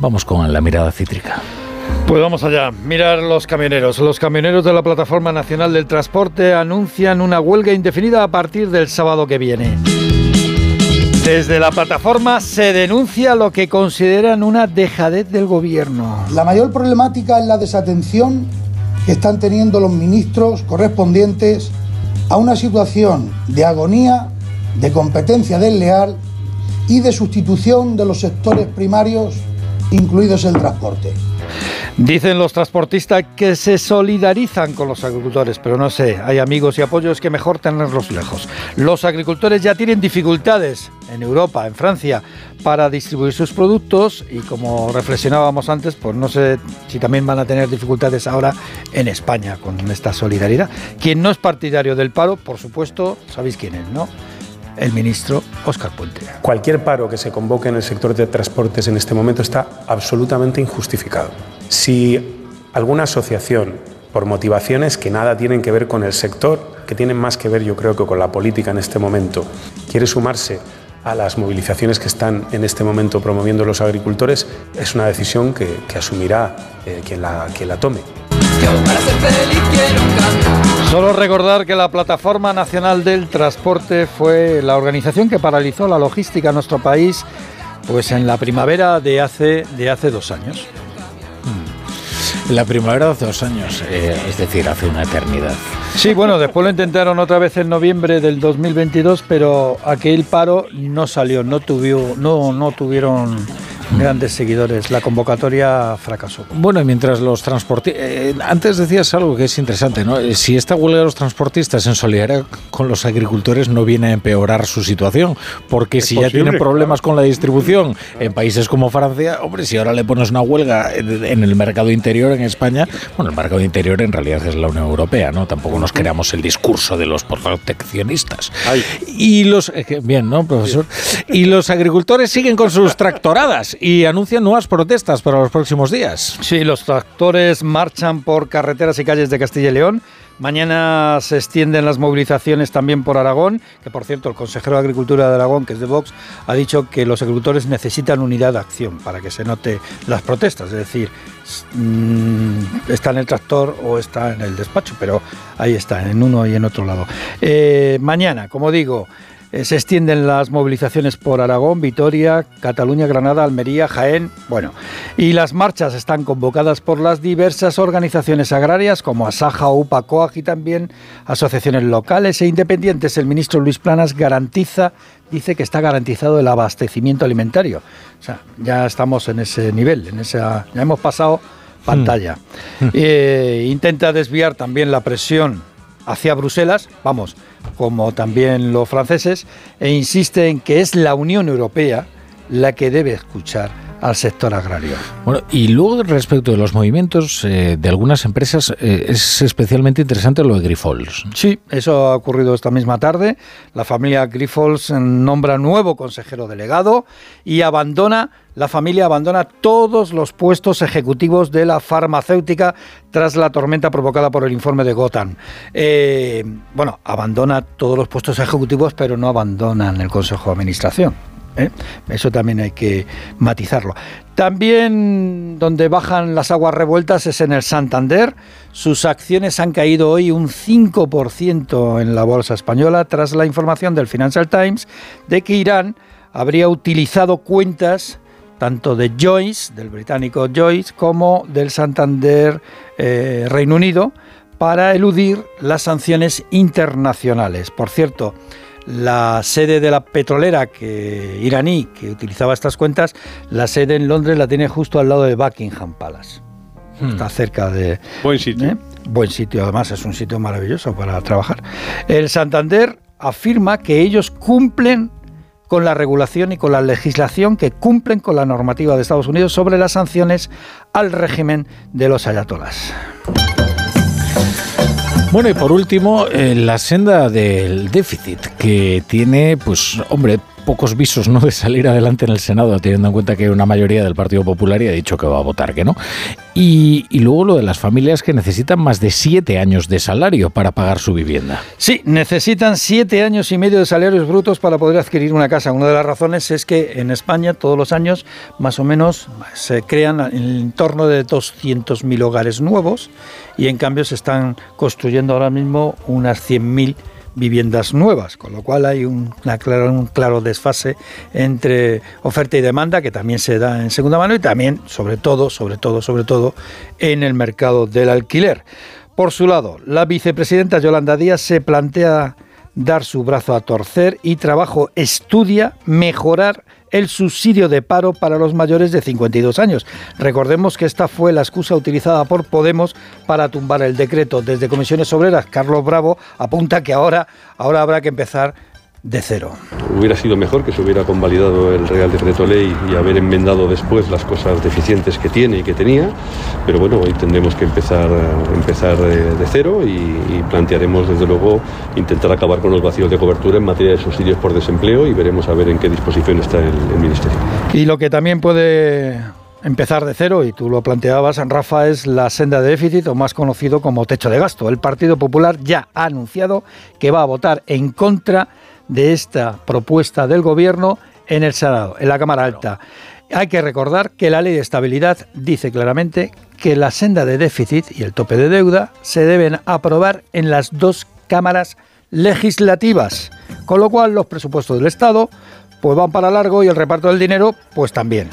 Vamos con la mirada cítrica. Pues vamos allá, mirar los camioneros. Los camioneros de la Plataforma Nacional del Transporte anuncian una huelga indefinida a partir del sábado que viene. Desde la plataforma se denuncia lo que consideran una dejadez del gobierno. La mayor problemática es la desatención que están teniendo los ministros correspondientes a una situación de agonía, de competencia desleal y de sustitución de los sectores primarios, incluidos el transporte. Dicen los transportistas que se solidarizan con los agricultores, pero no sé, hay amigos y apoyos que mejor tenerlos lejos. Los agricultores ya tienen dificultades en Europa, en Francia, para distribuir sus productos y como reflexionábamos antes, pues no sé si también van a tener dificultades ahora en España con esta solidaridad. Quien no es partidario del paro, por supuesto, sabéis quién es, ¿no? El ministro Óscar Puente. Cualquier paro que se convoque en el sector de transportes en este momento está absolutamente injustificado. Si alguna asociación, por motivaciones que nada tienen que ver con el sector, que tienen más que ver yo creo que con la política en este momento, quiere sumarse a las movilizaciones que están en este momento promoviendo los agricultores, es una decisión que, asumirá eh, quien, la, quien la tome. Solo recordar que la Plataforma Nacional del Transporte fue la organización que paralizó la logística en nuestro país pues en la primavera de hace, de hace dos años. Hmm. La primavera de hace dos años, eh, es decir, hace una eternidad. Sí, bueno, después lo intentaron otra vez en noviembre del 2022, pero aquel paro no salió, no, tuvió, no, no tuvieron grandes seguidores. La convocatoria fracasó. Bueno, mientras los transportistas... Eh, antes decías algo que es interesante, ¿no? Eh, si esta huelga de los transportistas en solidaridad con los agricultores no viene a empeorar su situación, porque si ya tienen problemas con la distribución en países como Francia, hombre, si ahora le pones una huelga en el mercado interior en España, bueno, el mercado interior en realidad es la Unión Europea, ¿no? Tampoco nos creamos el discurso de los proteccionistas. Y los... Eh, bien, ¿no, profesor? Y los agricultores siguen con sus tractoradas y anuncian nuevas protestas para los próximos días. Sí, los tractores marchan por carreteras y calles de Castilla y León. Mañana se extienden las movilizaciones también por Aragón, que por cierto el consejero de Agricultura de Aragón, que es de Vox, ha dicho que los agricultores necesitan unidad de acción para que se note las protestas, es decir, mm, está en el tractor o está en el despacho, pero ahí está, en uno y en otro lado. Eh, mañana, como digo, eh, se extienden las movilizaciones por Aragón, Vitoria, Cataluña, Granada, Almería, Jaén. Bueno, y las marchas están convocadas por las diversas organizaciones agrarias como Asaja, UPA, COAG y también asociaciones locales e independientes. El ministro Luis Planas garantiza, dice que está garantizado el abastecimiento alimentario. O sea, ya estamos en ese nivel, en esa, ya hemos pasado pantalla. Hmm. Eh, intenta desviar también la presión hacia Bruselas, vamos, como también los franceses, e insiste en que es la Unión Europea la que debe escuchar al sector agrario. Bueno, y luego respecto de los movimientos eh, de algunas empresas, eh, es especialmente interesante lo de Grifols. Sí, eso ha ocurrido esta misma tarde. La familia Grifols nombra nuevo consejero delegado y abandona, la familia abandona todos los puestos ejecutivos de la farmacéutica tras la tormenta provocada por el informe de Gotham. Eh, bueno, abandona todos los puestos ejecutivos, pero no abandonan el consejo de administración. ¿Eh? Eso también hay que matizarlo. También donde bajan las aguas revueltas es en el Santander. Sus acciones han caído hoy un 5% en la bolsa española tras la información del Financial Times de que Irán habría utilizado cuentas tanto de Joyce, del británico Joyce, como del Santander eh, Reino Unido, para eludir las sanciones internacionales. Por cierto, la sede de la petrolera que, iraní que utilizaba estas cuentas, la sede en Londres la tiene justo al lado de Buckingham Palace. Hmm. Está cerca de... Buen sitio. ¿eh? Buen sitio, además es un sitio maravilloso para trabajar. El Santander afirma que ellos cumplen con la regulación y con la legislación que cumplen con la normativa de Estados Unidos sobre las sanciones al régimen de los ayatolas. Bueno, y por último, eh, la senda del déficit, que tiene, pues, hombre, pocos visos ¿no? de salir adelante en el Senado, teniendo en cuenta que una mayoría del Partido Popular y ha dicho que va a votar que no. Y, y luego lo de las familias que necesitan más de siete años de salario para pagar su vivienda. Sí, necesitan siete años y medio de salarios brutos para poder adquirir una casa. Una de las razones es que en España todos los años más o menos se crean en torno de 200.000 hogares nuevos y en cambio se están construyendo ahora mismo unas 100.000 viviendas nuevas, con lo cual hay un, claro, desfase entre oferta y demanda que también se da en segunda mano y también, sobre todo, sobre todo, sobre todo, en el mercado del alquiler. Por su lado, la vicepresidenta Yolanda Díaz se plantea dar su brazo a torcer y trabajo estudia mejorar el subsidio de paro para los mayores de 52 años. Recordemos que esta fue la excusa utilizada por Podemos para tumbar el decreto. Desde Comisiones Obreras, Carlos Bravo apunta que ahora, ahora habrá que empezar de cero. Hubiera sido mejor que se hubiera convalidado el Real Decreto Ley y haber enmendado después las cosas deficientes que tiene y que tenía, pero bueno, hoy tendremos que empezar, empezar de, cero y, plantearemos desde luego intentar acabar con los vacíos de cobertura en materia de subsidios por desempleo y veremos a ver en qué disposición está el, el Ministerio. Y lo que también puede empezar de cero, y tú lo planteabas, Rafa, es la senda de déficit, o más conocido como techo de gasto. El Partido Popular ya ha anunciado que va a votar en contra de esta propuesta del Gobierno en el Senado, en la Cámara Alta. Hay que recordar que la ley de estabilidad dice claramente que la senda de déficit y el tope de deuda se deben aprobar en las dos cámaras legislativas, con lo cual los presupuestos del Estado pues van para largo y el reparto del dinero pues también.